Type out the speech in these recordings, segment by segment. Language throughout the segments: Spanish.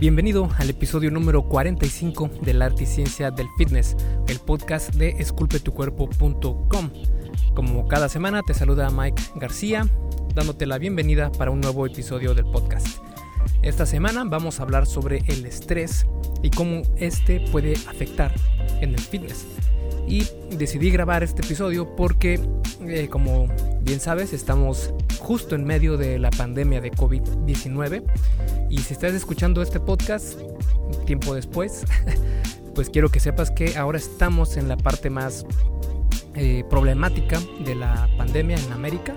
Bienvenido al episodio número 45 de la arte y ciencia del fitness, el podcast de esculpetucuerpo.com. Como cada semana te saluda Mike García, dándote la bienvenida para un nuevo episodio del podcast. Esta semana vamos a hablar sobre el estrés y cómo este puede afectar en el fitness. Y decidí grabar este episodio porque, eh, como bien sabes, estamos justo en medio de la pandemia de COVID-19 y si estás escuchando este podcast tiempo después, pues quiero que sepas que ahora estamos en la parte más eh, problemática de la pandemia en América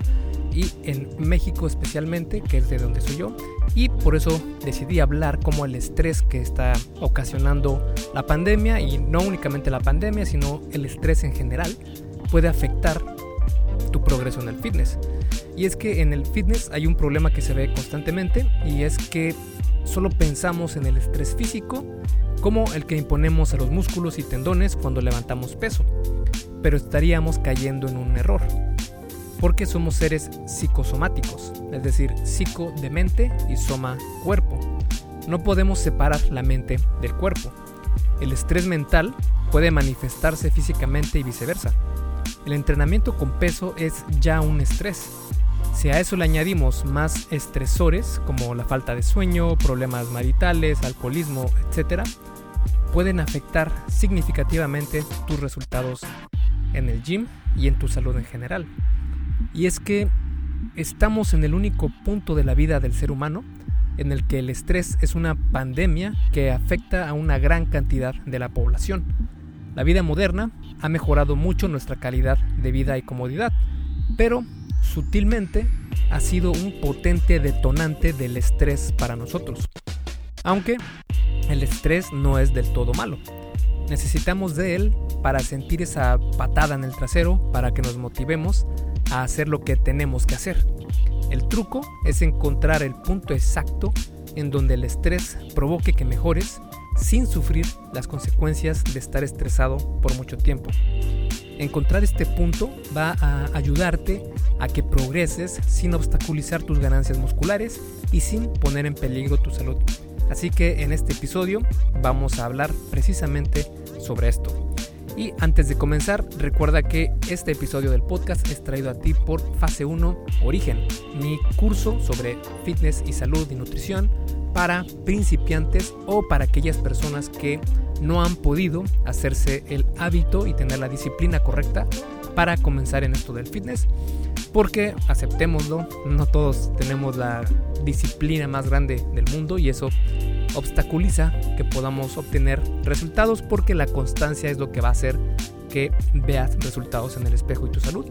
y en México especialmente, que es de donde soy yo, y por eso decidí hablar como el estrés que está ocasionando la pandemia y no únicamente la pandemia, sino el estrés en general puede afectar tu progreso en el fitness. Y es que en el fitness hay un problema que se ve constantemente y es que solo pensamos en el estrés físico como el que imponemos a los músculos y tendones cuando levantamos peso, pero estaríamos cayendo en un error, porque somos seres psicosomáticos, es decir, psico de mente y soma cuerpo. No podemos separar la mente del cuerpo. El estrés mental puede manifestarse físicamente y viceversa. El entrenamiento con peso es ya un estrés, si a eso le añadimos más estresores como la falta de sueño, problemas maritales, alcoholismo, etc., pueden afectar significativamente tus resultados en el gym y en tu salud en general. Y es que estamos en el único punto de la vida del ser humano en el que el estrés es una pandemia que afecta a una gran cantidad de la población. La vida moderna ha mejorado mucho nuestra calidad de vida y comodidad, pero sutilmente ha sido un potente detonante del estrés para nosotros. Aunque el estrés no es del todo malo. Necesitamos de él para sentir esa patada en el trasero, para que nos motivemos a hacer lo que tenemos que hacer. El truco es encontrar el punto exacto en donde el estrés provoque que mejores sin sufrir las consecuencias de estar estresado por mucho tiempo. Encontrar este punto va a ayudarte a que progreses sin obstaculizar tus ganancias musculares y sin poner en peligro tu salud. Así que en este episodio vamos a hablar precisamente sobre esto. Y antes de comenzar, recuerda que este episodio del podcast es traído a ti por Fase 1 Origen, mi curso sobre fitness y salud y nutrición para principiantes o para aquellas personas que no han podido hacerse el hábito y tener la disciplina correcta para comenzar en esto del fitness. Porque, aceptémoslo, no todos tenemos la disciplina más grande del mundo y eso obstaculiza que podamos obtener resultados porque la constancia es lo que va a hacer que veas resultados en el espejo y tu salud.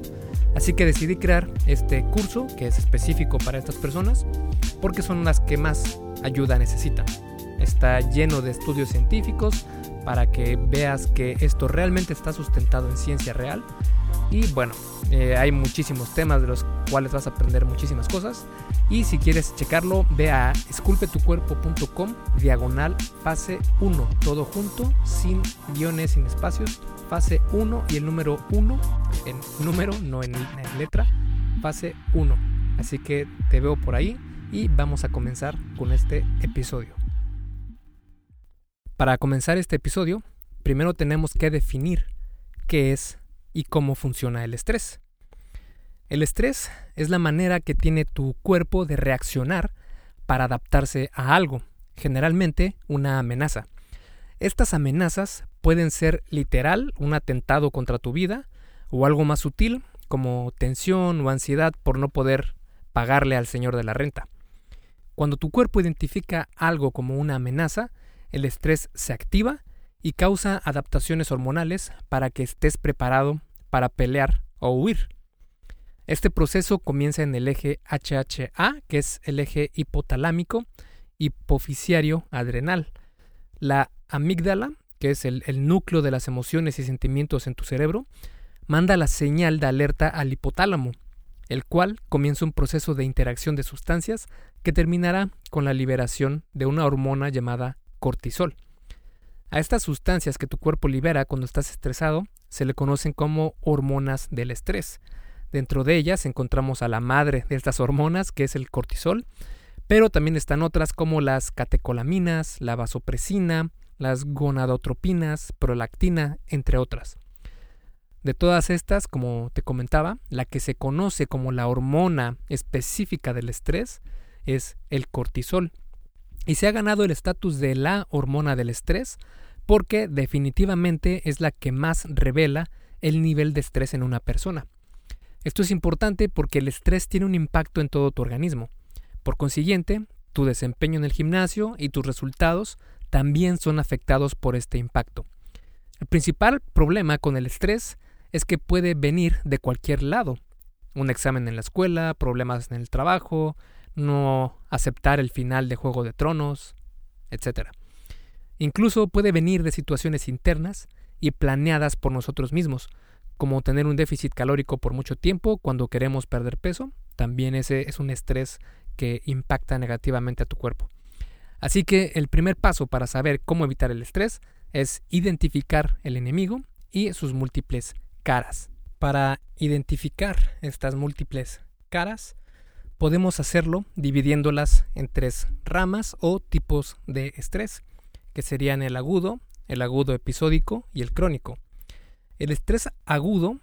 Así que decidí crear este curso que es específico para estas personas porque son las que más ayuda necesitan. Está lleno de estudios científicos para que veas que esto realmente está sustentado en ciencia real. Y bueno, eh, hay muchísimos temas de los cuales vas a aprender muchísimas cosas. Y si quieres checarlo, ve a esculpetucuerpo.com diagonal fase 1, todo junto, sin guiones, sin espacios. Fase 1 y el número 1 en número, no en, en letra. Fase 1. Así que te veo por ahí y vamos a comenzar con este episodio. Para comenzar este episodio, primero tenemos que definir qué es y cómo funciona el estrés. El estrés es la manera que tiene tu cuerpo de reaccionar para adaptarse a algo, generalmente una amenaza. Estas amenazas pueden ser literal, un atentado contra tu vida, o algo más sutil, como tensión o ansiedad por no poder pagarle al señor de la renta. Cuando tu cuerpo identifica algo como una amenaza, el estrés se activa y causa adaptaciones hormonales para que estés preparado para pelear o huir. Este proceso comienza en el eje HHA, que es el eje hipotalámico hipoficiario adrenal. La amígdala, que es el, el, núcleo de las emociones y sentimientos en tu cerebro, manda la señal de alerta al hipotálamo, el cual comienza un proceso de interacción de sustancias que terminará con la liberación de una hormona llamada cortisol. A estas sustancias que tu cuerpo libera cuando estás estresado se le conocen como hormonas del estrés. Dentro de ellas encontramos a la madre de estas hormonas, que es el cortisol, Pero también están otras como las catecolaminas, la vasopresina, las gonadotropinas, prolactina, entre otras. De todas estas, como te comentaba, la que se conoce como la hormona específica del estrés es el cortisol. Y se ha ganado el estatus de la hormona del estrés porque definitivamente es la que más revela el nivel de estrés en una persona. Esto es importante porque el estrés tiene un impacto en todo tu organismo. Por consiguiente, tu desempeño en el gimnasio y tus resultados también son afectados por este impacto. El principal problema con el estrés es que puede venir de cualquier lado. Un examen en la escuela, problemas en el trabajo, no aceptar el final de Juego de Tronos, etc. Incluso puede venir de situaciones internas y planeadas por nosotros mismos, como tener un déficit calórico por mucho tiempo cuando queremos perder peso. También ese es un estrés que impacta negativamente a tu cuerpo. Así que el primer paso para saber cómo evitar el estrés es identificar el enemigo y sus múltiples caras. Para identificar estas múltiples caras, podemos hacerlo dividiéndolas en tres ramas o tipos de estrés, que serían el agudo, el agudo episódico y el crónico. El estrés agudo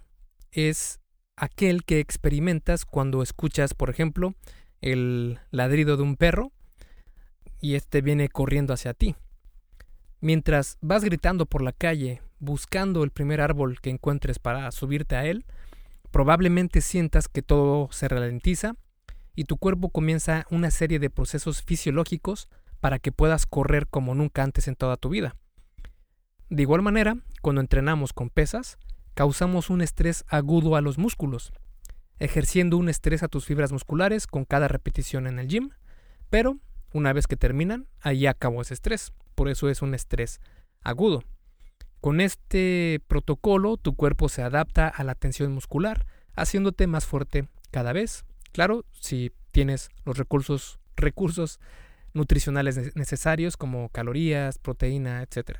es aquel que experimentas cuando escuchas, por ejemplo, el ladrido de un perro y este viene corriendo hacia ti. Mientras vas gritando por la calle, buscando el primer árbol que encuentres para subirte a él, probablemente sientas que todo se ralentiza y tu cuerpo comienza una serie de procesos fisiológicos para que puedas correr como nunca antes en toda tu vida. De igual manera, cuando entrenamos con pesas, causamos un estrés agudo a los músculos, ejerciendo un estrés a tus fibras musculares con cada repetición en el gym, pero una vez que terminan, ahí acabó ese estrés. Por eso es un estrés agudo. Con este protocolo, tu cuerpo se adapta a la tensión muscular, haciéndote más fuerte cada vez. Claro, si tienes los recursos, recursos nutricionales necesarios como calorías, proteína, etc.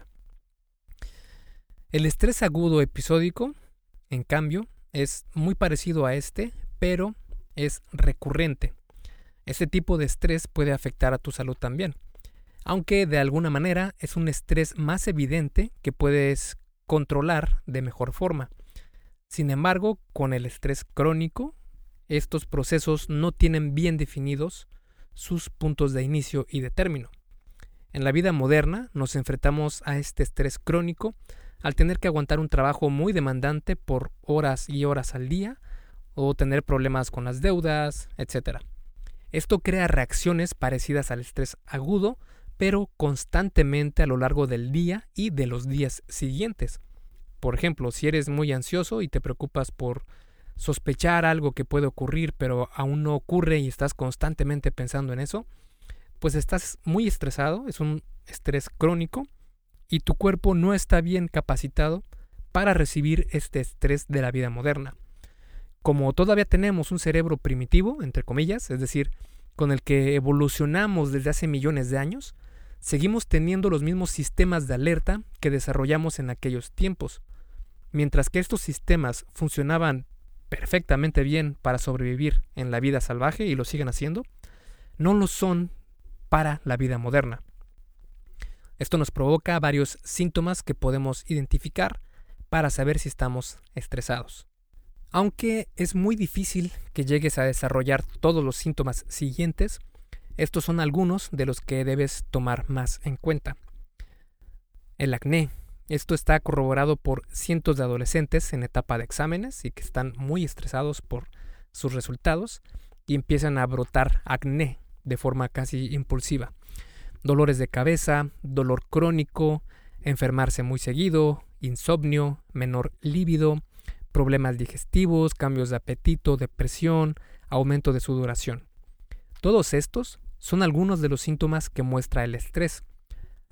El estrés agudo episódico, en cambio, es muy parecido a este, pero es recurrente. Este tipo de estrés puede afectar a tu salud también, aunque de alguna manera es un estrés más evidente que puedes controlar de mejor forma. Sin embargo, con el estrés crónico, estos procesos no tienen bien definidos sus puntos de inicio y de término. En la vida moderna nos enfrentamos a este estrés crónico al tener que aguantar un trabajo muy demandante por horas y horas al día o tener problemas con las deudas, etc. Esto crea reacciones parecidas al estrés agudo, pero constantemente a lo largo del día y de los días siguientes. Por ejemplo, si eres muy ansioso y te preocupas por sospechar algo que puede ocurrir, pero aún no ocurre y estás constantemente pensando en eso, pues estás muy estresado, es un estrés crónico y tu cuerpo no está bien capacitado para recibir este estrés de la vida moderna. Como todavía tenemos un cerebro primitivo, entre comillas, es decir, con el que evolucionamos desde hace millones de años, seguimos teniendo los mismos sistemas de alerta que desarrollamos en aquellos tiempos. Mientras que estos sistemas funcionaban perfectamente bien para sobrevivir en la vida salvaje y lo siguen haciendo, no lo son para la vida moderna. Esto nos provoca varios síntomas que podemos identificar para saber si estamos estresados. Aunque es muy difícil que llegues a desarrollar todos los síntomas siguientes, estos son algunos de los que debes tomar más en cuenta. El acné. Esto está corroborado por cientos de adolescentes en etapa de exámenes y que están muy estresados por sus resultados y empiezan a brotar acné de forma casi impulsiva dolores de cabeza, dolor crónico, enfermarse muy seguido, insomnio, menor líbido, problemas digestivos, cambios de apetito, depresión, aumento de sudoración. Todos estos son algunos de los síntomas que muestra el estrés.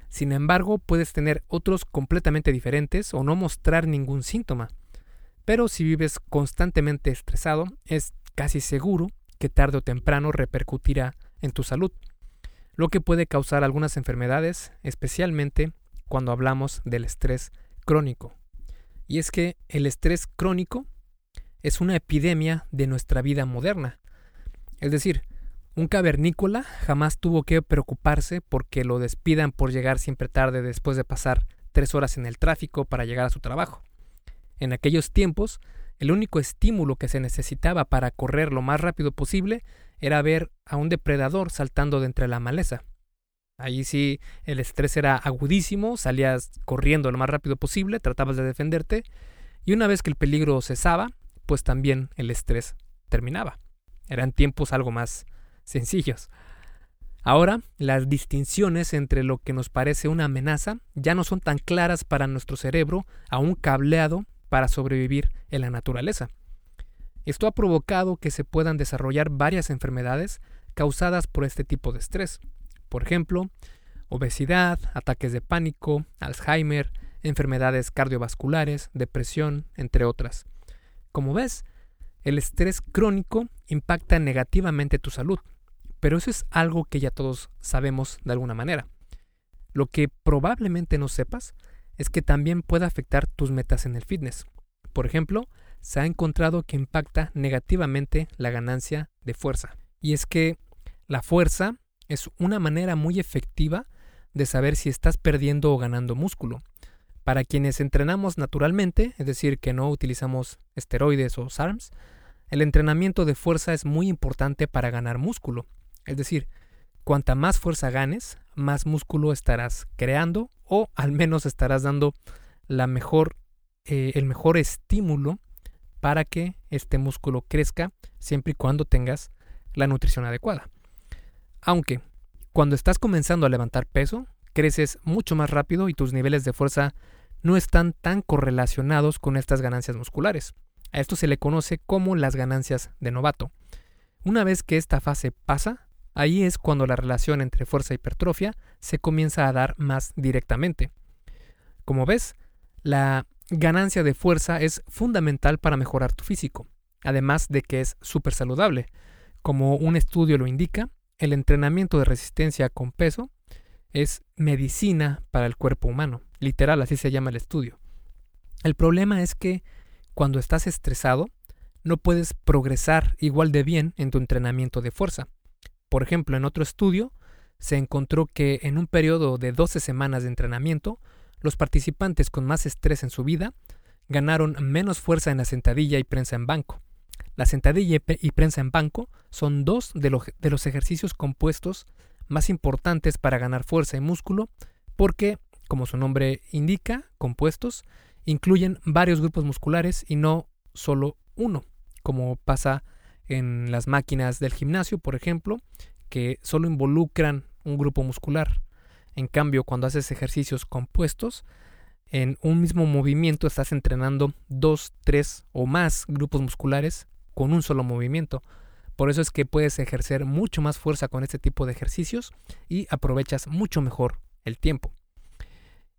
Sin embargo, puedes tener otros completamente diferentes o no mostrar ningún síntoma. Pero si vives constantemente estresado, es casi seguro que tarde o temprano repercutirá en tu salud lo que puede causar algunas enfermedades, especialmente cuando hablamos del estrés crónico. Y es que el estrés crónico es una epidemia de nuestra vida moderna. Es decir, Un cavernícola jamás tuvo que preocuparse porque lo despidan por llegar siempre tarde después de pasar tres horas en el tráfico para llegar a su trabajo. En aquellos tiempos, el único estímulo que se necesitaba para correr lo más rápido posible era ver a un depredador saltando de entre la maleza. Allí sí el estrés era agudísimo, salías corriendo lo más rápido posible, tratabas de defenderte, y una vez que el peligro cesaba, pues también el estrés terminaba. Eran tiempos algo más sencillos. Ahora, las distinciones entre lo que nos parece una amenaza ya no son tan claras para nuestro cerebro, aún cableado para sobrevivir en la naturaleza. Esto ha provocado que se puedan desarrollar varias enfermedades causadas por este tipo de estrés. Por ejemplo, obesidad, ataques de pánico, Alzheimer, enfermedades cardiovasculares, depresión, entre otras. Como ves, el estrés crónico impacta negativamente tu salud, pero eso es algo que ya todos sabemos de alguna manera. Lo que probablemente no sepas es que también puede afectar tus metas en el fitness. Por ejemplo, se ha encontrado que impacta negativamente la ganancia de fuerza. Y es que la fuerza es una manera muy efectiva de saber si estás perdiendo o ganando músculo. Para quienes entrenamos naturalmente, es decir, que no utilizamos esteroides o SARMs, el entrenamiento de fuerza es muy importante para ganar músculo. Es decir, cuanta más fuerza ganes, más músculo estarás creando o al menos estarás dando la mejor, eh, el mejor estímulo para que este músculo crezca siempre y cuando tengas la nutrición adecuada. Aunque cuando estás comenzando a levantar peso, creces mucho más rápido y tus niveles de fuerza no están tan correlacionados con estas ganancias musculares. A esto se le conoce como las ganancias de novato. Una vez que esta fase pasa, ahí es cuando la relación entre fuerza y hipertrofia se comienza a dar más directamente. Como ves, la ganancia de fuerza es fundamental para mejorar tu físico, además de que es súper saludable. Como un estudio lo indica, el entrenamiento de resistencia con peso es medicina para el cuerpo humano. Literal, así se llama el estudio. El problema es que cuando estás estresado, no puedes progresar igual de bien en tu entrenamiento de fuerza. Por ejemplo, en otro estudio, se encontró que en un periodo de 12 semanas de entrenamiento, los participantes con más estrés en su vida ganaron menos fuerza en la sentadilla y prensa en banco. La sentadilla y prensa en banco son dos de, los ejercicios compuestos más importantes para ganar fuerza y músculo porque, como su nombre indica, compuestos, incluyen varios grupos musculares y no solo uno, como pasa en las máquinas del gimnasio, por ejemplo, que solo involucran un grupo muscular. En cambio, cuando haces ejercicios compuestos, en un mismo movimiento estás entrenando dos, tres o más grupos musculares con un solo movimiento. Por eso es que puedes ejercer mucho más fuerza con este tipo de ejercicios y aprovechas mucho mejor el tiempo.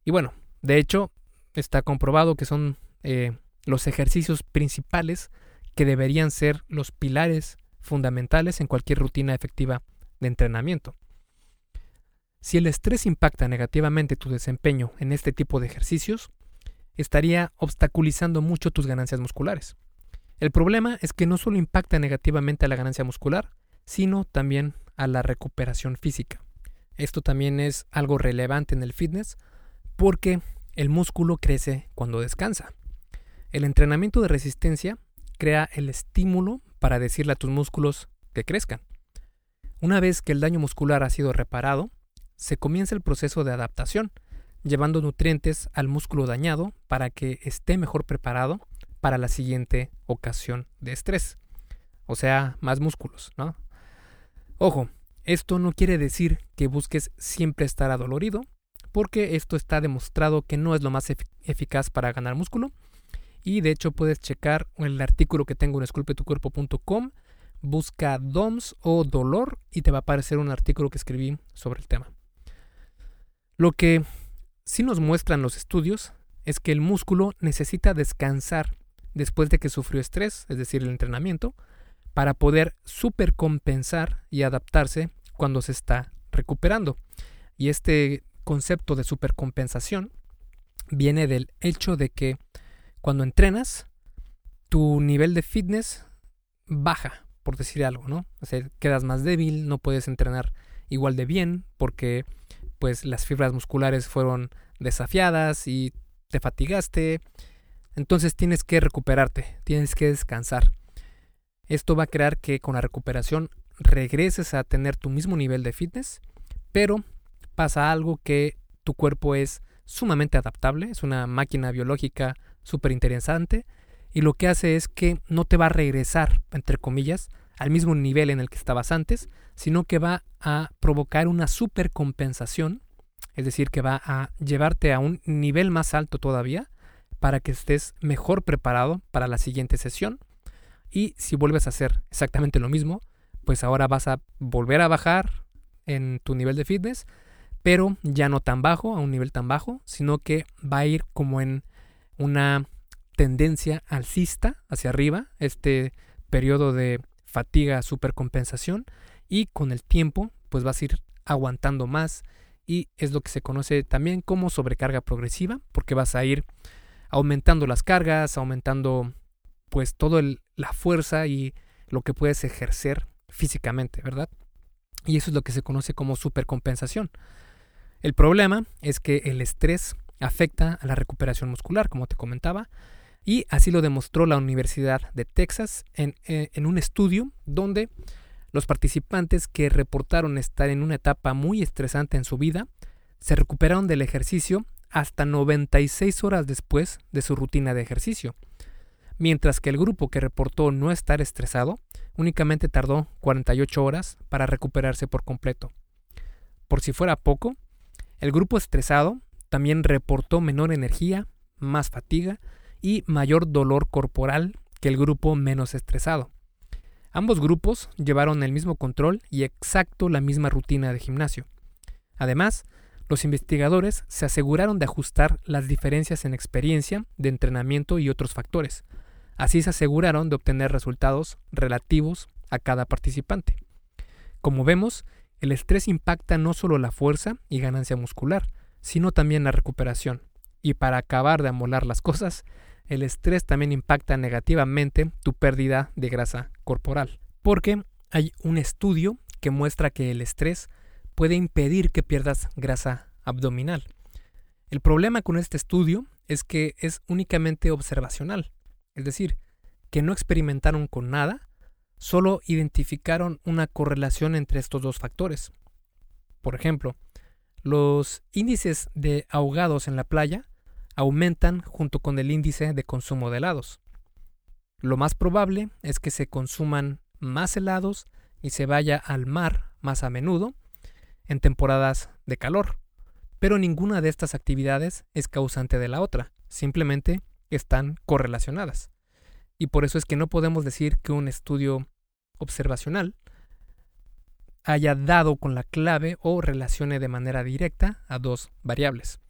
Y bueno, de hecho, está comprobado que son eh, los ejercicios principales que deberían ser los pilares fundamentales en cualquier rutina efectiva de entrenamiento. Si el estrés impacta negativamente tu desempeño en este tipo de ejercicios, estaría obstaculizando mucho tus ganancias musculares. El problema es que no solo impacta negativamente a la ganancia muscular, sino también a la recuperación física. Esto también es algo relevante en el fitness porque el músculo crece cuando descansa. El entrenamiento de resistencia crea el estímulo para decirle a tus músculos que crezcan. Una vez que el daño muscular ha sido reparado, se comienza el proceso de adaptación, llevando nutrientes al músculo dañado para que esté mejor preparado para la siguiente ocasión de estrés. O sea, más músculos, ¿no? Ojo, esto no quiere decir que busques siempre estar adolorido, porque esto está demostrado que no es lo más eficaz para ganar músculo. Y de hecho puedes checar el artículo que tengo en esculpetucuerpo.com, busca DOMS o dolor y te va a aparecer un artículo que escribí sobre el tema. Lo que sí nos muestran los estudios es que el músculo necesita descansar después de que sufrió estrés, es decir, el entrenamiento, para poder supercompensar y adaptarse cuando se está recuperando. Y este concepto de supercompensación viene del hecho de que cuando entrenas, tu nivel de fitness baja por decir algo, ¿no? O sea, quedas más débil, no puedes entrenar igual de bien porque pues las fibras musculares fueron desafiadas y te fatigaste. Entonces tienes que recuperarte, tienes que descansar. Esto va a crear que con la recuperación regreses a tener tu mismo nivel de fitness, pero pasa algo que tu cuerpo es sumamente adaptable, es una máquina biológica súper interesante y lo que hace es que no te va a regresar, entre comillas, al mismo nivel en el que estabas antes, sino que va a provocar una supercompensación, es decir, que va a llevarte a un nivel más alto todavía para que estés mejor preparado para la siguiente sesión. Y si vuelves a hacer exactamente lo mismo, pues ahora vas a volver a bajar en tu nivel de fitness, pero ya no tan bajo, a un nivel tan bajo, sino que va a ir como en una tendencia alcista hacia arriba, este periodo de fatiga supercompensación y con el tiempo pues vas a ir aguantando más y es lo que se conoce también como sobrecarga progresiva porque vas a ir aumentando las cargas, aumentando pues toda la fuerza y lo que puedes ejercer físicamente, ¿verdad? Y eso es lo que se conoce como supercompensación. El problema es que el estrés afecta a la recuperación muscular, como te comentaba, y así lo demostró la Universidad de Texas en, eh, en, un estudio donde los participantes que reportaron estar en una etapa muy estresante en su vida se recuperaron del ejercicio hasta 96 horas después de su rutina de ejercicio, mientras que el grupo que reportó no estar estresado únicamente tardó 48 horas para recuperarse por completo. Por si fuera poco, el grupo estresado también reportó menor energía, más fatiga y mayor dolor corporal que el grupo menos estresado. Ambos grupos llevaron el mismo control y exacto la misma rutina de gimnasio. Además, los investigadores se aseguraron de ajustar las diferencias en experiencia, de entrenamiento y otros factores. Así se aseguraron de obtener resultados relativos a cada participante. Como vemos, el estrés impacta no solo la fuerza y ganancia muscular, sino también la recuperación. Y para acabar de amolar las cosas, el estrés también impacta negativamente tu pérdida de grasa corporal. Porque hay un estudio que muestra que el estrés puede impedir que pierdas grasa abdominal. El problema con este estudio es que es únicamente observacional, es decir, que no experimentaron con nada, solo identificaron una correlación entre estos dos factores. Por ejemplo, los índices de ahogados en la playa aumentan junto con el índice de consumo de helados. Lo más probable es que se consuman más helados y se vaya al mar más a menudo en temporadas de calor. Pero ninguna de estas actividades es causante de la otra, simplemente están correlacionadas. Y por eso es que no podemos decir que un estudio observacional haya dado con la clave o relacione de manera directa a dos variables.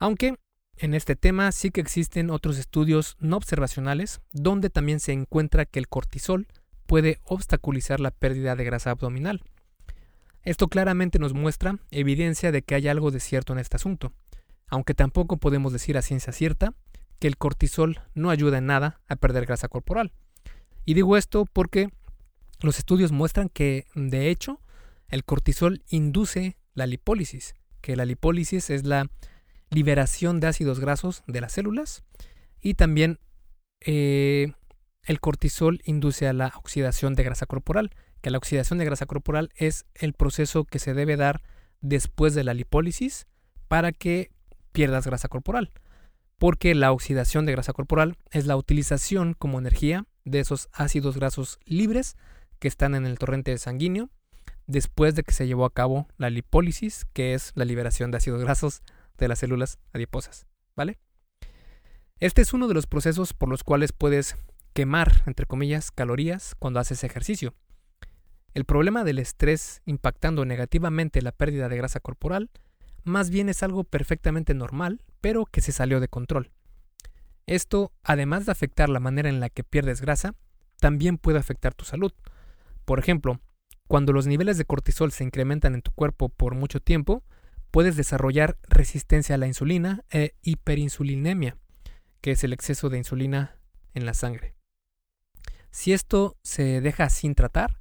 Aunque en este tema sí que existen otros estudios no observacionales donde también se encuentra que el cortisol puede obstaculizar la pérdida de grasa abdominal. Esto claramente nos muestra evidencia de que hay algo de cierto en este asunto, aunque tampoco podemos decir a ciencia cierta que el cortisol no ayuda en nada a perder grasa corporal. Y digo esto porque los estudios muestran que, de hecho, el cortisol induce la lipólisis, que la lipólisis es la liberación de ácidos grasos de las células y también eh, el cortisol induce a la oxidación de grasa corporal, que la oxidación de grasa corporal es el proceso que se debe dar después de la lipólisis para que pierdas grasa corporal, porque la oxidación de grasa corporal es la utilización como energía de esos ácidos grasos libres que están en el torrente sanguíneo después de que se llevó a cabo la lipólisis, que es la liberación de ácidos grasos de las células adiposas, ¿vale? Este es uno de los procesos por los cuales puedes quemar, entre comillas, calorías cuando haces ejercicio. El problema del estrés impactando negativamente la pérdida de grasa corporal más bien es algo perfectamente normal, pero que se salió de control. Esto, además de afectar la manera en la que pierdes grasa, también puede afectar tu salud. Por ejemplo, cuando los niveles de cortisol se incrementan en tu cuerpo por mucho tiempo, puedes desarrollar resistencia a la insulina e hiperinsulinemia, que es el exceso de insulina en la sangre. Si esto se deja sin tratar,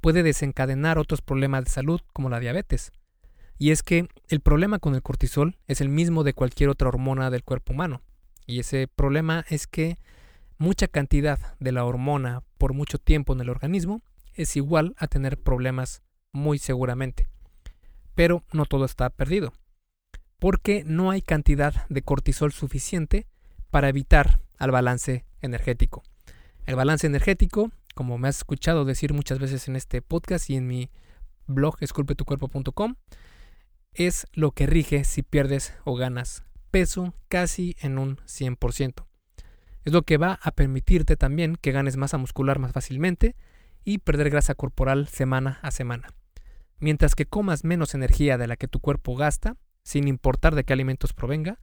puede desencadenar otros problemas de salud como la diabetes. Y es que el problema con el cortisol es el mismo de cualquier otra hormona del cuerpo humano. Y ese problema es que mucha cantidad de la hormona por mucho tiempo en el organismo es igual a tener problemas muy seguramente. Pero no todo está perdido, porque no hay cantidad de cortisol suficiente para evitar al balance energético. El balance energético, como me has escuchado decir muchas veces en este podcast y en mi blog esculpetucuerpo.com, es lo que rige si pierdes o ganas peso casi en un 100%. Es lo que va a permitirte también que ganes masa muscular más fácilmente y perder grasa corporal semana a semana. Mientras que comas menos energía de la que tu cuerpo gasta, sin importar de qué alimentos provenga,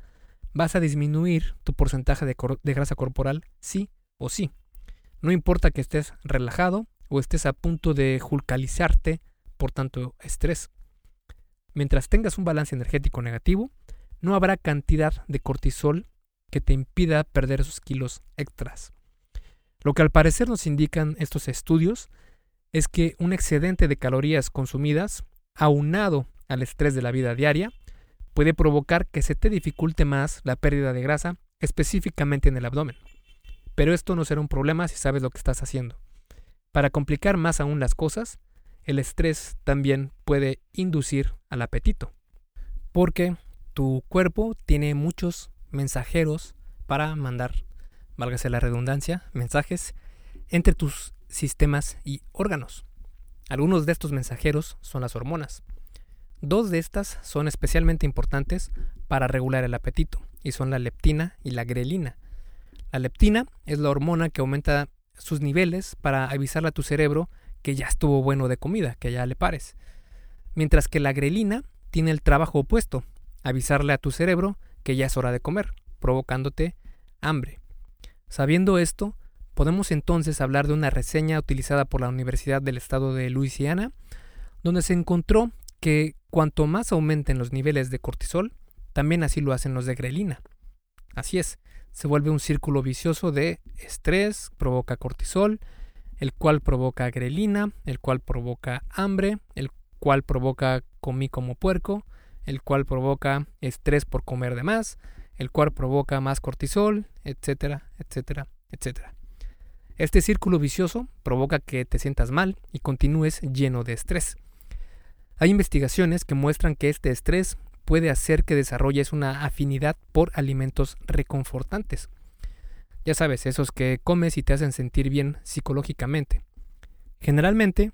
vas a disminuir tu porcentaje de, grasa corporal sí o sí. No importa que estés relajado o estés a punto de julcalizarte por tanto estrés. Mientras tengas un balance energético negativo, no habrá cantidad de cortisol que te impida perder esos kilos extras. Lo que al parecer nos indican estos estudios es que un excedente de calorías consumidas, aunado al estrés de la vida diaria, puede provocar que se te dificulte más la pérdida de grasa, específicamente en el abdomen. Pero esto no será un problema si sabes lo que estás haciendo. Para complicar más aún las cosas, el estrés también puede inducir al apetito, porque tu cuerpo tiene muchos mensajeros para mandar, válgase la redundancia, mensajes entre tus sistemas y órganos. Algunos de estos mensajeros son las hormonas. Dos de estas son especialmente importantes para regular el apetito y son la leptina y la grelina. La leptina es la hormona que aumenta sus niveles para avisarle a tu cerebro que ya estuvo bueno de comida, que ya le pares. Mientras que la grelina tiene el trabajo opuesto, avisarle a tu cerebro que ya es hora de comer, provocándote hambre. Sabiendo esto, podemos entonces hablar de una reseña utilizada por la Universidad del Estado de Luisiana, donde se encontró que cuanto más aumenten los niveles de cortisol, también así lo hacen los de grelina. Así es, se vuelve un círculo vicioso de estrés, provoca cortisol, el cual provoca grelina, el cual provoca hambre, el cual provoca comí como puerco, el cual provoca estrés por comer de más, el cual provoca más cortisol, etcétera, etcétera, etcétera. Este círculo vicioso provoca que te sientas mal y continúes lleno de estrés. Hay investigaciones que muestran que este estrés puede hacer que desarrolles una afinidad por alimentos reconfortantes. Ya sabes, esos que comes y te hacen sentir bien psicológicamente. Generalmente,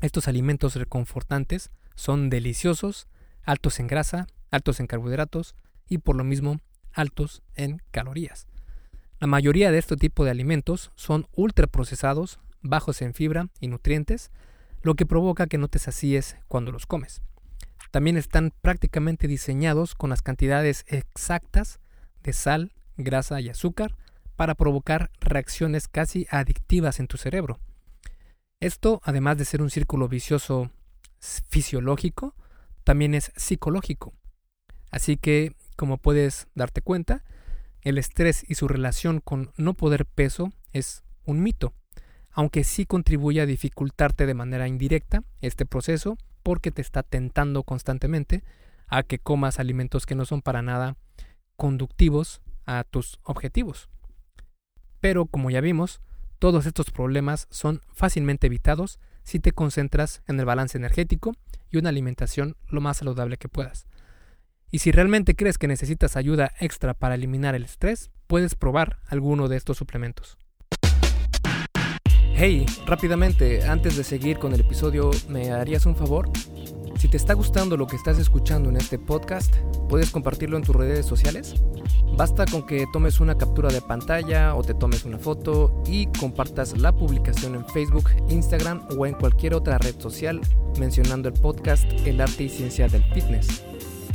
estos alimentos reconfortantes son deliciosos, altos en grasa, altos en carbohidratos y por lo mismo altos en calorías. La mayoría de este tipo de alimentos son ultraprocesados, bajos en fibra y nutrientes, lo que provoca que no te sacíes cuando los comes. También están prácticamente diseñados con las cantidades exactas de sal, grasa y azúcar para provocar reacciones casi adictivas en tu cerebro. Esto, además de ser un círculo vicioso fisiológico, también es psicológico. Así que, como puedes darte cuenta, el estrés y su relación con no poder peso es un mito, aunque sí contribuye a dificultarte de manera indirecta este proceso porque te está tentando constantemente a que comas alimentos que no son para nada conductivos a tus objetivos. Pero como ya vimos, todos estos problemas son fácilmente evitados si te concentras en el balance energético y una alimentación lo más saludable que puedas. Y si realmente crees que necesitas ayuda extra para eliminar el estrés, puedes probar alguno de estos suplementos. Hey, rápidamente, antes de seguir con el episodio, ¿me harías un favor? Si te está gustando lo que estás escuchando en este podcast, ¿puedes compartirlo en tus redes sociales? Basta con que tomes una captura de pantalla o te tomes una foto y compartas la publicación en Facebook, Instagram o en cualquier otra red social mencionando el podcast El arte y ciencia del fitness.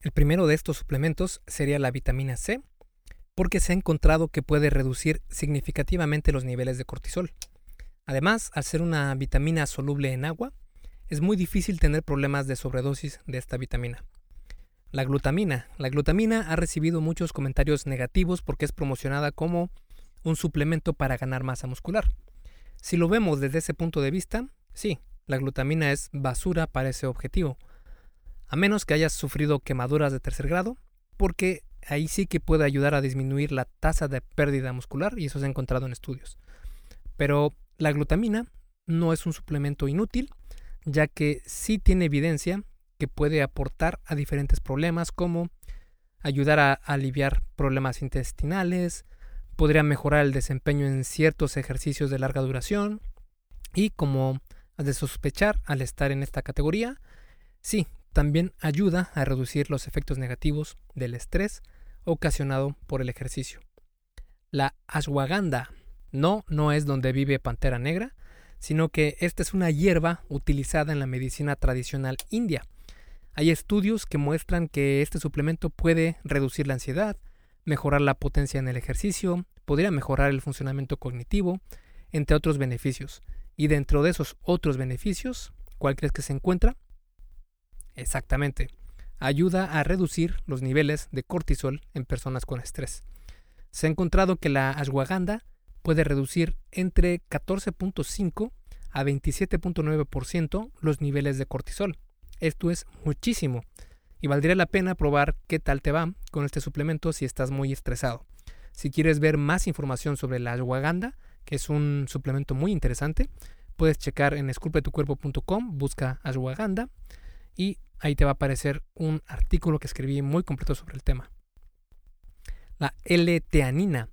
El primero de estos suplementos sería la vitamina C, porque se ha encontrado que puede reducir significativamente los niveles de cortisol. Además, al ser una vitamina soluble en agua, es muy difícil tener problemas de sobredosis de esta vitamina. La glutamina. La glutamina ha recibido muchos comentarios negativos porque es promocionada como un suplemento para ganar masa muscular. Si lo vemos desde ese punto de vista, sí, la glutamina es basura para ese objetivo, a menos que hayas sufrido quemaduras de tercer grado, porque ahí sí que puede ayudar a disminuir la tasa de pérdida muscular y eso se ha encontrado en estudios. Pero la glutamina no es un suplemento inútil, ya que sí tiene evidencia que puede aportar a diferentes problemas como ayudar a aliviar problemas intestinales, podría mejorar el desempeño en ciertos ejercicios de larga duración y como has de sospechar al estar en esta categoría, sí, también ayuda a reducir los efectos negativos del estrés ocasionado por el ejercicio. La ashwagandha no, no es donde vive Pantera Negra, sino que esta es una hierba utilizada en la medicina tradicional india. Hay estudios que muestran que este suplemento puede reducir la ansiedad, mejorar la potencia en el ejercicio, podría mejorar el funcionamiento cognitivo, entre otros beneficios. Y dentro de esos otros beneficios, ¿cuál crees que se encuentra? Exactamente, ayuda a reducir los niveles de cortisol en personas con estrés. Se ha encontrado que la ashwagandha puede reducir entre 14.5 a 27.9% los niveles de cortisol. Esto es muchísimo y valdría la pena probar qué tal te va con este suplemento si estás muy estresado. Si quieres ver más información sobre la ashwagandha, que es un suplemento muy interesante, puedes checar en esculpetucuerpo.com, busca ashwagandha y ahí te va a aparecer un artículo que escribí muy completo sobre el tema. La L-teanina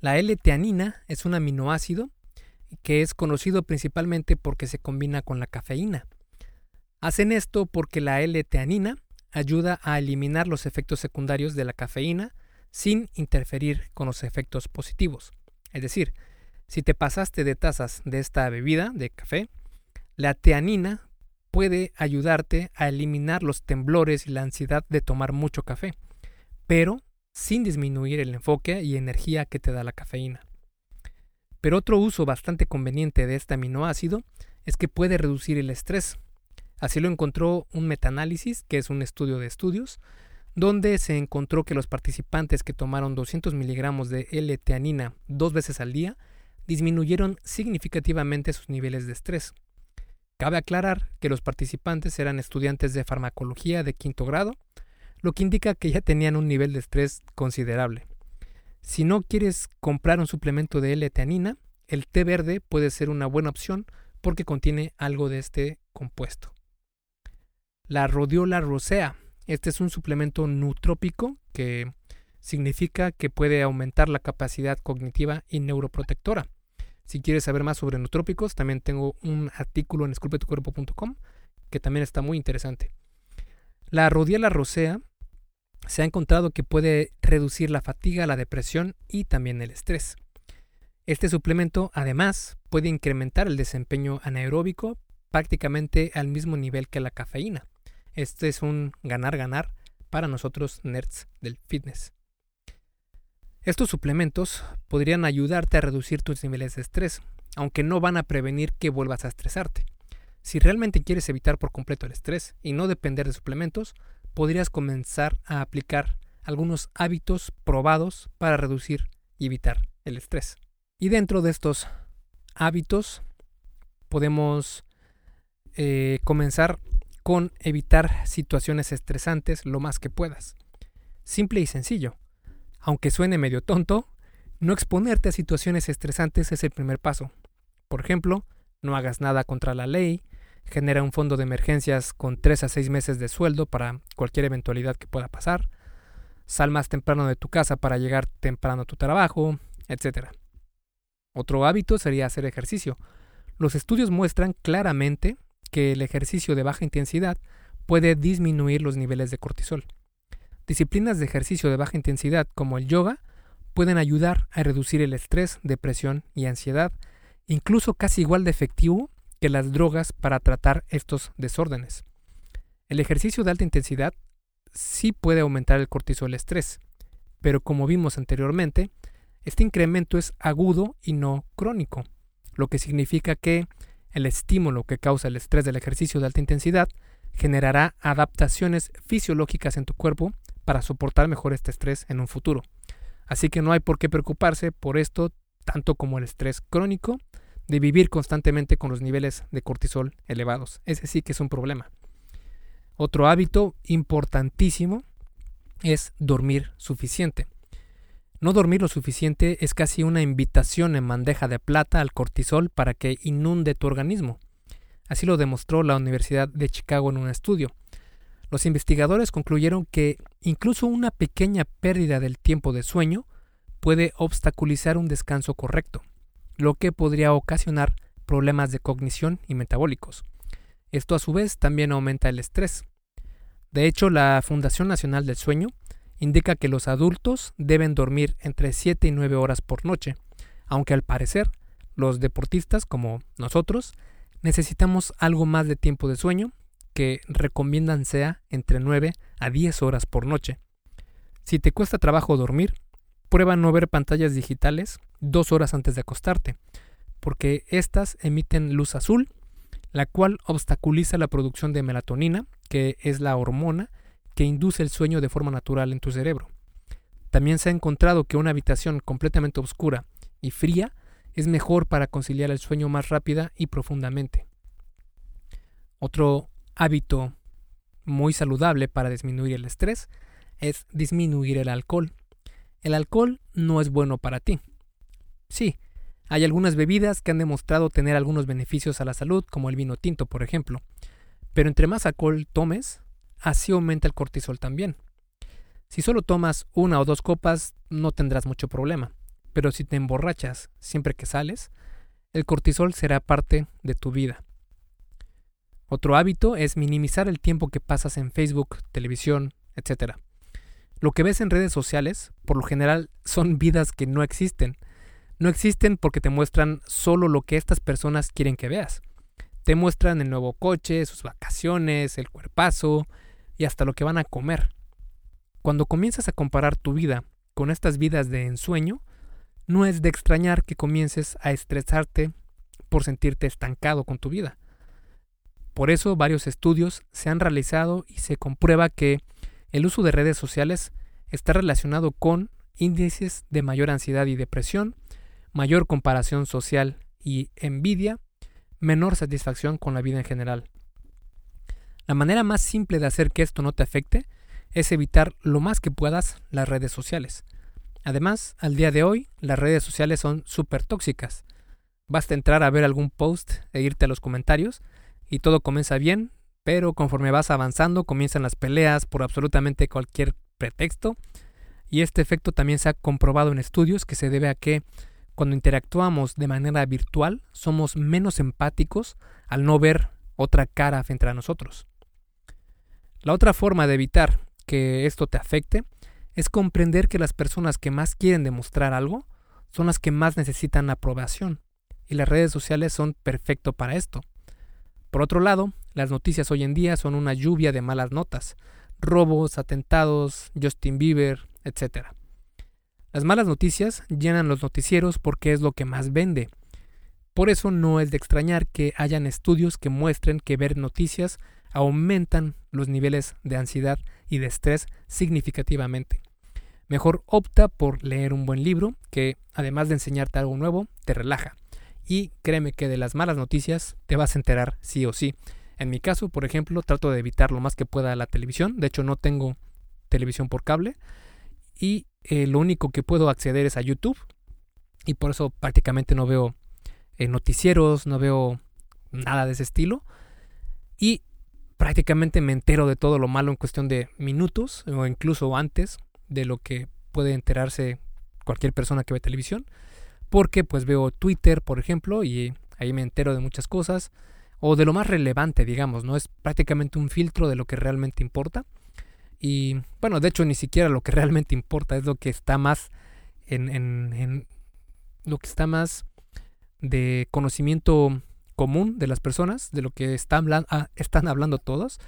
la L-teanina es un aminoácido que es conocido principalmente porque se combina con la cafeína. Hacen esto porque la L-teanina ayuda a eliminar los efectos secundarios de la cafeína sin interferir con los efectos positivos. Es decir, si te pasaste de tazas de esta bebida de café, la teanina puede ayudarte a eliminar los temblores y la ansiedad de tomar mucho café, pero sin disminuir el enfoque y energía que te da la cafeína. Pero otro uso bastante conveniente de este aminoácido es que puede reducir el estrés. Así lo encontró un metaanálisis, que es un estudio de estudios, donde se encontró que los participantes que tomaron 200 miligramos de L-teanina dos veces al día disminuyeron significativamente sus niveles de estrés. Cabe aclarar que los participantes eran estudiantes de farmacología de quinto grado, lo que indica que ya tenían un nivel de estrés considerable. Si no quieres comprar un suplemento de L-teanina, el té verde puede ser una buena opción porque contiene algo de este compuesto. La rodiola rosea. Este es un suplemento nutrópico que significa que puede aumentar la capacidad cognitiva y neuroprotectora. Si quieres saber más sobre nutrópicos, también tengo un artículo en esculpetucuerpo.com que también está muy interesante. La rodiola rosea se ha encontrado que puede reducir la fatiga, la depresión y también el estrés. Este suplemento además puede incrementar el desempeño anaeróbico prácticamente al mismo nivel que la cafeína. Este es un ganar-ganar para nosotros nerds del fitness. Estos suplementos podrían ayudarte a reducir tus niveles de estrés, aunque no van a prevenir que vuelvas a estresarte. Si realmente quieres evitar por completo el estrés y no depender de suplementos, podrías comenzar a aplicar algunos hábitos probados para reducir y evitar el estrés. Y dentro de estos hábitos podemos eh, comenzar con evitar situaciones estresantes lo más que puedas. Simple y sencillo. Aunque suene medio tonto, no exponerte a situaciones estresantes es el primer paso. Por ejemplo, no hagas nada contra la ley, genera un fondo de emergencias con 3 a 6 meses de sueldo para cualquier eventualidad que pueda pasar, sal más temprano de tu casa para llegar temprano a tu trabajo, etc. Otro hábito sería hacer ejercicio. Los estudios muestran claramente que el ejercicio de baja intensidad puede disminuir los niveles de cortisol. Disciplinas de ejercicio de baja intensidad como el yoga pueden ayudar a reducir el estrés, depresión y ansiedad, incluso casi igual de efectivo que las drogas para tratar estos desórdenes. El ejercicio de alta intensidad sí puede aumentar el cortisol estrés, pero como vimos anteriormente, este incremento es agudo y no crónico, lo que significa que el estímulo que causa el estrés del ejercicio de alta intensidad generará adaptaciones fisiológicas en tu cuerpo para soportar mejor este estrés en un futuro. Así que no hay por qué preocuparse por esto tanto como el estrés crónico de vivir constantemente con los niveles de cortisol elevados. Ese sí que es un problema. Otro hábito importantísimo es dormir suficiente. No dormir lo suficiente es casi una invitación en bandeja de plata al cortisol para que inunde tu organismo. Así lo demostró la Universidad de Chicago en un estudio. Los investigadores concluyeron que incluso una pequeña pérdida del tiempo de sueño puede obstaculizar un descanso correcto, lo que podría ocasionar problemas de cognición y metabólicos. Esto a su vez también aumenta el estrés. De hecho, la Fundación Nacional del Sueño indica que los adultos deben dormir entre 7 y 9 horas por noche, aunque al parecer los deportistas como nosotros necesitamos algo más de tiempo de sueño que recomiendan sea entre 9 a 10 horas por noche. Si te cuesta trabajo dormir, prueba no ver pantallas digitales dos horas antes de acostarte, porque éstas emiten luz azul, la cual obstaculiza la producción de melatonina, que es la hormona que induce el sueño de forma natural en tu cerebro. También se ha encontrado que una habitación completamente oscura y fría es mejor para conciliar el sueño más rápida y profundamente. Otro hábito muy saludable para disminuir el estrés es disminuir el alcohol. El alcohol no es bueno para ti. Sí, hay algunas bebidas que han demostrado tener algunos beneficios a la salud, como el vino tinto, por ejemplo. Pero entre más alcohol tomes, así aumenta el cortisol también. Si solo tomas una o dos copas, no tendrás mucho problema, pero si te emborrachas siempre que sales, el cortisol será parte de tu vida. Otro hábito es minimizar el tiempo que pasas en Facebook, televisión, etc. Lo que ves en redes sociales, por lo general, son vidas que no existen. No existen porque te muestran solo lo que estas personas quieren que veas. Te muestran el nuevo coche, sus vacaciones, el cuerpazo, y hasta lo que van a comer. Cuando comienzas a comparar tu vida con estas vidas de ensueño, no es de extrañar que comiences a estresarte por sentirte estancado con tu vida. Por eso varios estudios se han realizado y se comprueba que el uso de redes sociales está relacionado con índices de mayor ansiedad y depresión, mayor comparación social y envidia, menor satisfacción con la vida en general. La manera más simple de hacer que esto no te afecte es evitar lo más que puedas las redes sociales. Además, al día de hoy, las redes sociales son súper tóxicas. Basta entrar a ver algún post e irte a los comentarios y todo comienza bien, pero conforme vas avanzando comienzan las peleas por absolutamente cualquier pretexto y este efecto también se ha comprobado en estudios que se debe a que cuando interactuamos de manera virtual somos menos empáticos al no ver otra cara frente a nosotros. La otra forma de evitar que esto te afecte es comprender que las personas que más quieren demostrar algo son las que más necesitan aprobación, y las redes sociales son perfecto para esto. Por otro lado, las noticias hoy en día son una lluvia de malas notas, robos, atentados, Justin Bieber, etc. Las malas noticias llenan los noticieros porque es lo que más vende. Por eso no es de extrañar que hayan estudios que muestren que ver noticias aumentan los niveles de ansiedad y de estrés significativamente. Mejor opta por leer un buen libro que, además de enseñarte algo nuevo, te relaja. Y créeme que de las malas noticias te vas a enterar sí o sí. En mi caso, por ejemplo, trato de evitar lo más que pueda la televisión. De hecho, no tengo televisión por cable. Y eh, lo único que puedo acceder es a YouTube. Y por eso prácticamente no veo eh, noticieros, no veo nada de ese estilo. Y prácticamente me entero de todo lo malo en cuestión de minutos o incluso antes de lo que puede enterarse cualquier persona que ve televisión. Porque pues veo Twitter, por ejemplo, y ahí me entero de muchas cosas. o de lo más relevante, digamos, ¿no? Es prácticamente un filtro de lo que realmente importa. Y bueno, de hecho ni siquiera lo que realmente importa es lo que está más en, en, lo que está más de conocimiento común de las personas, de lo que están, ah, están hablando todos.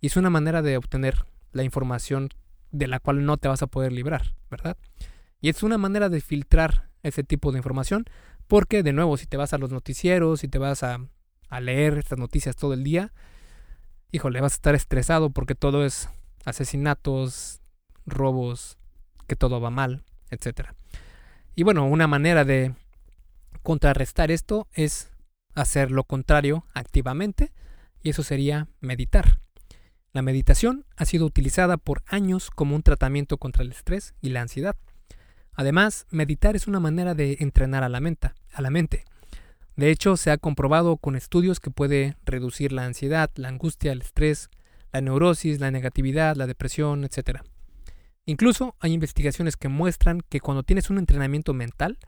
Y es una manera de obtener la información de la cual no te vas a poder librar, ¿verdad? Y es una manera de filtrar ese tipo de información, porque de nuevo, si te vas a los noticieros, si te vas a, a leer estas noticias todo el día, híjole, vas a estar estresado porque todo es asesinatos, robos, que todo va mal, etc. Y bueno, una manera de contrarrestar esto es hacer lo contrario activamente, y eso sería meditar. La meditación ha sido utilizada por años como un tratamiento contra el estrés y la ansiedad. Además, meditar es una manera de entrenar a la, mente. De hecho, se ha comprobado con estudios que puede reducir la ansiedad, la angustia, el estrés, la neurosis, la negatividad, la depresión, etc. Incluso hay investigaciones que muestran que cuando tienes un entrenamiento mental,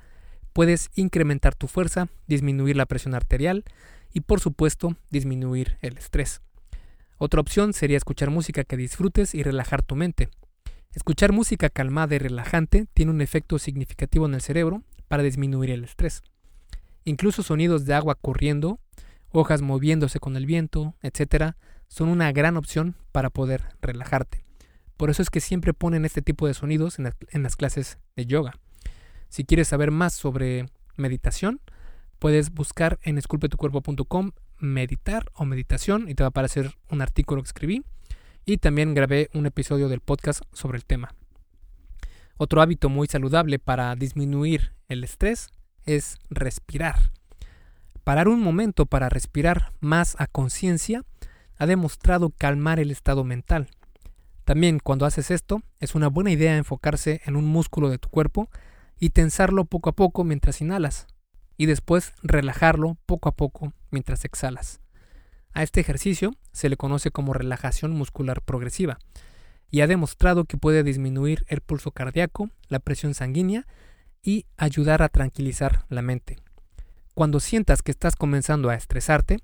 puedes incrementar tu fuerza, disminuir la presión arterial y por supuesto disminuir el estrés. Otra opción sería escuchar música que disfrutes y relajar tu mente. Escuchar música calmada y relajante tiene un efecto significativo en el cerebro para disminuir el estrés. Incluso sonidos de agua corriendo, hojas moviéndose con el viento, etc., son una gran opción para poder relajarte. Por eso es que siempre ponen este tipo de sonidos en, las clases de yoga. Si quieres saber más sobre meditación, puedes buscar en esculpetucuerpo.com meditar o meditación y te va a aparecer un artículo que escribí y también grabé un episodio del podcast sobre el tema. Otro hábito muy saludable para disminuir el estrés es respirar. Parar un momento para respirar más a conciencia ha demostrado calmar el estado mental. También cuando haces esto, es una buena idea enfocarse en un músculo de tu cuerpo y tensarlo poco a poco mientras inhalas, y después relajarlo poco a poco mientras exhalas. A este ejercicio se le conoce como relajación muscular progresiva, y ha demostrado que puede disminuir el pulso cardíaco, la presión sanguínea y ayudar a tranquilizar la mente. Cuando sientas que estás comenzando a estresarte,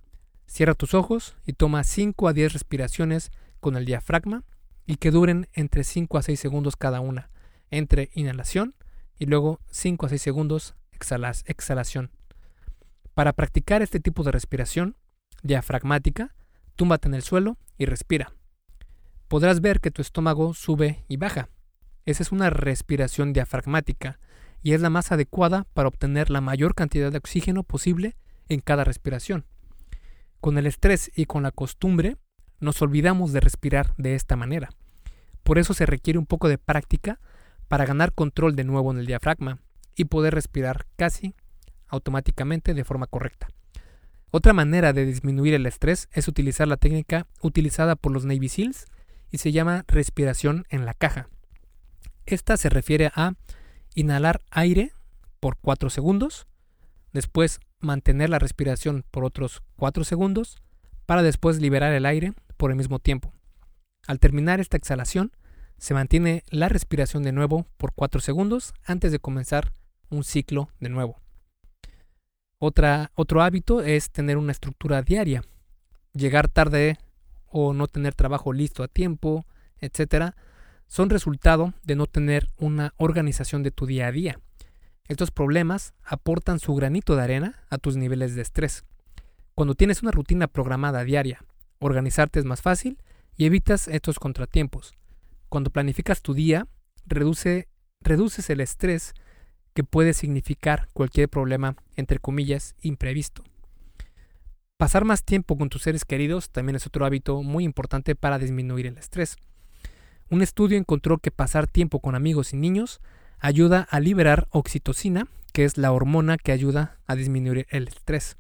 Cierra tus ojos y toma 5 a 10 respiraciones con el diafragma y que duren entre 5 a 6 segundos cada una, entre inhalación y luego 5 a 6 segundos exhalación. Para practicar este tipo de respiración diafragmática, túmbate en el suelo y respira. Podrás ver que tu estómago sube y baja. Esa es una respiración diafragmática y es la más adecuada para obtener la mayor cantidad de oxígeno posible en cada respiración. Con el estrés y con la costumbre, nos olvidamos de respirar de esta manera. Por eso se requiere un poco de práctica para ganar control de nuevo en el diafragma y poder respirar casi automáticamente de forma correcta. Otra manera de disminuir el estrés es utilizar la técnica utilizada por los Navy SEALs y se llama respiración en la caja. Esta se refiere a inhalar aire por 4 segundos, después mantener la respiración por otros 4 segundos para después liberar el aire por el mismo tiempo. Al terminar esta exhalación, se mantiene la respiración de nuevo por 4 segundos antes de comenzar un ciclo de nuevo. Otra, otro hábito es tener una estructura diaria. Llegar tarde o no tener trabajo listo a tiempo, etc., son resultado de no tener una organización de tu día a día. Estos problemas aportan su granito de arena a tus niveles de estrés. Cuando tienes una rutina programada diaria, organizarte es más fácil y evitas estos contratiempos. Cuando planificas tu día, reduce, reduces el estrés que puede significar cualquier problema, entre comillas, imprevisto. Pasar más tiempo con tus seres queridos también es otro hábito muy importante para disminuir el estrés. Un estudio encontró que pasar tiempo con amigos y niños ayuda a liberar oxitocina, que es la hormona que ayuda a disminuir el estrés.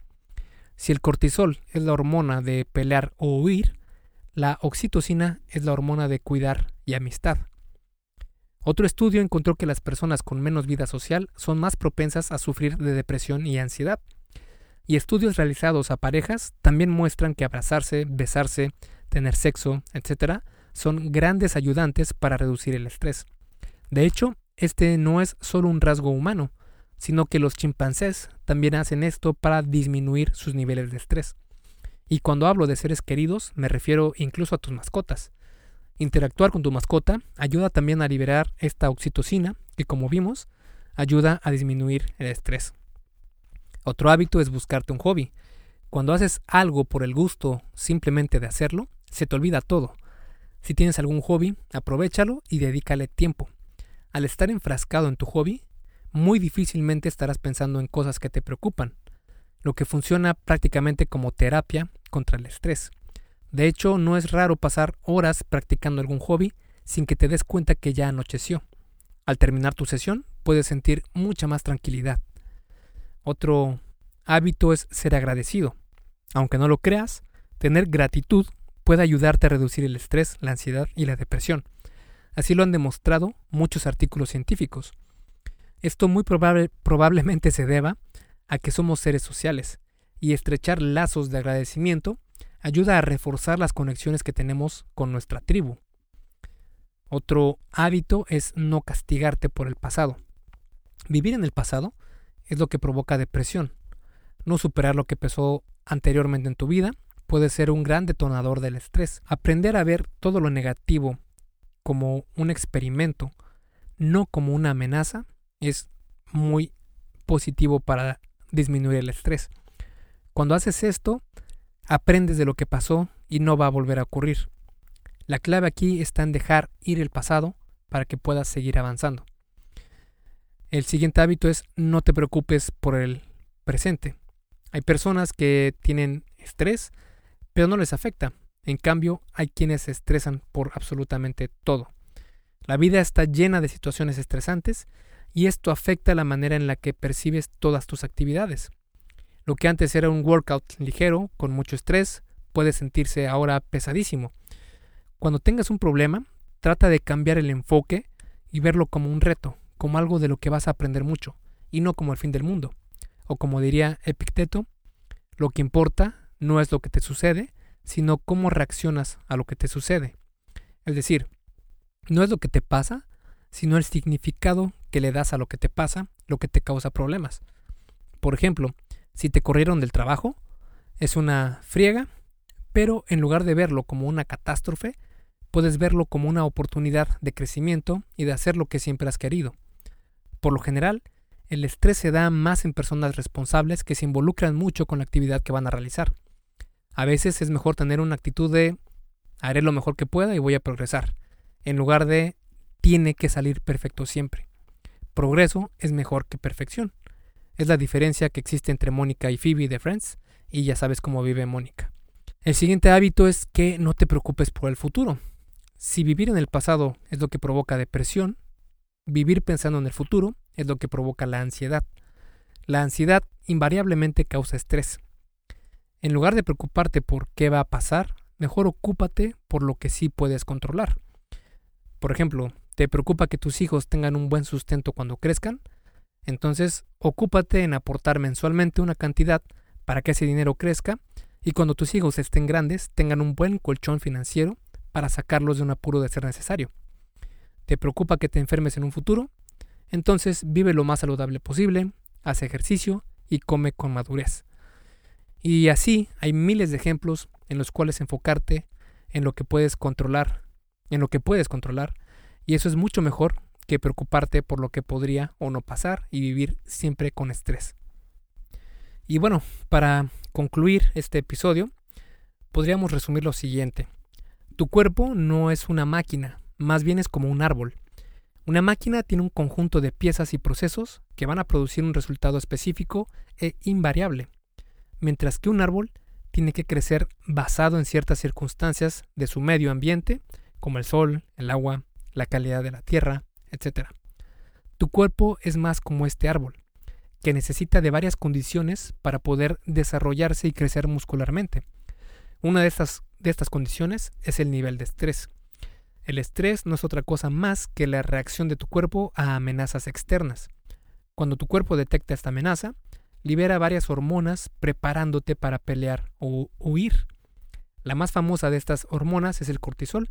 Si el cortisol es la hormona de pelear o huir, la oxitocina es la hormona de cuidar y amistad. Otro estudio encontró que las personas con menos vida social son más propensas a sufrir de depresión y ansiedad. Y estudios realizados a parejas también muestran que abrazarse, besarse, tener sexo, etc., son grandes ayudantes para reducir el estrés. De hecho, este no es solo un rasgo humano, sino que los chimpancés también hacen esto para disminuir sus niveles de estrés. Y cuando hablo de seres queridos, me refiero incluso a tus mascotas. Interactuar con tu mascota ayuda también a liberar esta oxitocina que, como vimos, ayuda a disminuir el estrés. Otro hábito es buscarte un hobby. Cuando haces algo por el gusto simplemente de hacerlo, se te olvida todo. Si tienes algún hobby, aprovechalo y dedícale tiempo. Al estar enfrascado en tu hobby, muy difícilmente estarás pensando en cosas que te preocupan, lo que funciona prácticamente como terapia contra el estrés. De hecho, no es raro pasar horas practicando algún hobby sin que te des cuenta que ya anocheció. Al terminar tu sesión, puedes sentir mucha más tranquilidad. Otro hábito es ser agradecido. Aunque no lo creas, tener gratitud puede ayudarte a reducir el estrés, la ansiedad y la depresión. Así lo han demostrado muchos artículos científicos. Esto muy probablemente se deba a que somos seres sociales y estrechar lazos de agradecimiento ayuda a reforzar las conexiones que tenemos con nuestra tribu. Otro hábito es no castigarte por el pasado. Vivir en el pasado es lo que provoca depresión. No superar lo que pasó anteriormente en tu vida puede ser un gran detonador del estrés. Aprender a ver todo lo negativo como un experimento, no como una amenaza, es muy positivo para disminuir el estrés. Cuando haces esto, aprendes de lo que pasó y no va a volver a ocurrir. La clave aquí está en dejar ir el pasado para que puedas seguir avanzando. El siguiente hábito es no te preocupes por el presente. Hay personas que tienen estrés, pero no les afecta. En cambio, hay quienes se estresan por absolutamente todo. La vida está llena de situaciones estresantes y esto afecta la manera en la que percibes todas tus actividades. Lo que antes era un workout ligero, con mucho estrés, puede sentirse ahora pesadísimo. Cuando tengas un problema, trata de cambiar el enfoque y verlo como un reto, como algo de lo que vas a aprender mucho, y no como el fin del mundo. O como diría Epicteto, lo que importa no es lo que te sucede, sino cómo reaccionas a lo que te sucede. Es decir, no es lo que te pasa, sino el significado que le das a lo que te pasa, lo que te causa problemas. Por ejemplo, si te corrieron del trabajo, es una friega, pero en lugar de verlo como una catástrofe, puedes verlo como una oportunidad de crecimiento y de hacer lo que siempre has querido. Por lo general, el estrés se da más en personas responsables que se involucran mucho con la actividad que van a realizar. A veces es mejor tener una actitud de haré lo mejor que pueda y voy a progresar, en lugar de tiene que salir perfecto siempre. Progreso es mejor que perfección. Es la diferencia que existe entre Mónica y Phoebe de Friends, y ya sabes cómo vive Mónica. El siguiente hábito es que no te preocupes por el futuro. Si vivir en el pasado es lo que provoca depresión, vivir pensando en el futuro es lo que provoca la ansiedad. La ansiedad invariablemente causa estrés. En lugar de preocuparte por qué va a pasar, mejor ocúpate por lo que sí puedes controlar. Por ejemplo, ¿Te preocupa que tus hijos tengan un buen sustento cuando crezcan? Entonces, ocúpate en aportar mensualmente una cantidad para que ese dinero crezca y cuando tus hijos estén grandes tengan un buen colchón financiero para sacarlos de un apuro de ser necesario. ¿Te preocupa que te enfermes en un futuro? Entonces vive lo más saludable posible, haz ejercicio y come con madurez. Y así hay miles de ejemplos en los cuales enfocarte en lo que puedes controlar, en lo que puedes controlar y eso es mucho mejor que preocuparte por lo que podría o no pasar y vivir siempre con estrés. Y bueno, para concluir este episodio, podríamos resumir lo siguiente. Tu cuerpo no es una máquina, más bien es como un árbol. Una máquina tiene un conjunto de piezas y procesos que van a producir un resultado específico e invariable, mientras que un árbol tiene que crecer basado en ciertas circunstancias de su medio ambiente, como el sol, el agua, la calidad de la tierra, etc. Tu cuerpo es más como este árbol, que necesita de varias condiciones para poder desarrollarse y crecer muscularmente. Una de estas, de estas condiciones es el nivel de estrés. El estrés no es otra cosa más que la reacción de tu cuerpo a amenazas externas. Cuando tu cuerpo detecta esta amenaza, libera varias hormonas preparándote para pelear o huir. La más famosa de estas hormonas es el cortisol,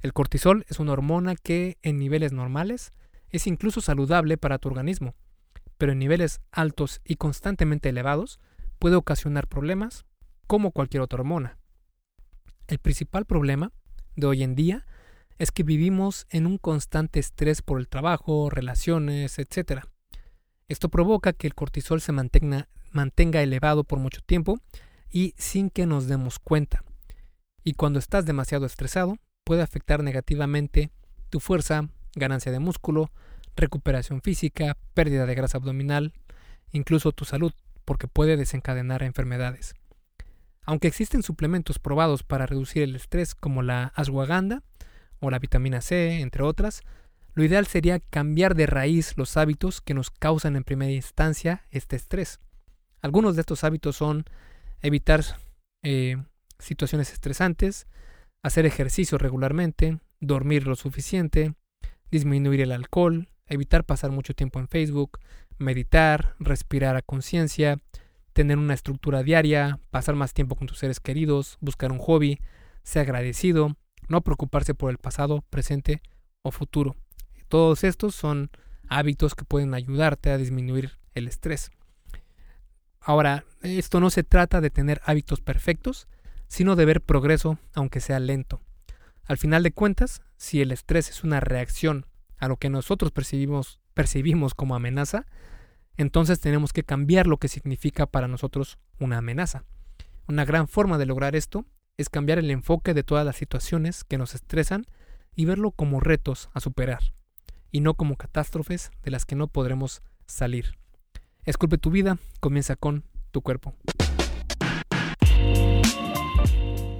el cortisol es una hormona que en niveles normales es incluso saludable para tu organismo, pero en niveles altos y constantemente elevados puede ocasionar problemas como cualquier otra hormona. El principal problema de hoy en día es que vivimos en un constante estrés por el trabajo, relaciones, etc. Esto provoca que el cortisol se mantenga, mantenga elevado por mucho tiempo y sin que nos demos cuenta. Y cuando estás demasiado estresado, puede afectar negativamente tu fuerza, ganancia de músculo, recuperación física, pérdida de grasa abdominal, incluso tu salud, porque puede desencadenar enfermedades. Aunque existen suplementos probados para reducir el estrés como la ashwagandha o la vitamina C, entre otras, lo ideal sería cambiar de raíz los hábitos que nos causan en primera instancia este estrés. Algunos de estos hábitos son evitar eh, situaciones estresantes, hacer ejercicio regularmente, dormir lo suficiente, disminuir el alcohol, evitar pasar mucho tiempo en Facebook, meditar, respirar a conciencia, tener una estructura diaria, pasar más tiempo con tus seres queridos, buscar un hobby, ser agradecido, no preocuparse por el pasado, presente o futuro. Todos estos son hábitos que pueden ayudarte a disminuir el estrés. Ahora, esto no se trata de tener hábitos perfectos, sino de ver progreso, aunque sea lento. Al final de cuentas, si el estrés es una reacción a lo que nosotros percibimos, percibimos como amenaza, entonces tenemos que cambiar lo que significa para nosotros una amenaza. Una gran forma de lograr esto es cambiar el enfoque de todas las situaciones que nos estresan y verlo como retos a superar, y no como catástrofes de las que no podremos salir. Esculpe tu vida, comienza con tu cuerpo.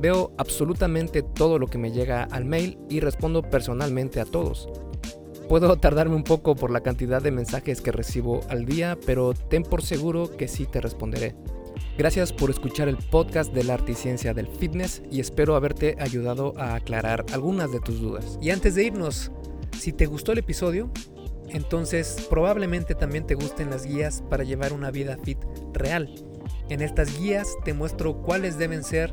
Veo absolutamente todo lo que me llega al mail y respondo personalmente a todos. Puedo tardarme un poco por la cantidad de mensajes que recibo al día, pero ten por seguro que sí te responderé. Gracias por escuchar el podcast de la arte y ciencia del fitness y espero haberte ayudado a aclarar algunas de tus dudas. Y antes de irnos, si te gustó el episodio, entonces probablemente también te gusten las guías para llevar una vida fit real. En estas guías te muestro cuáles deben ser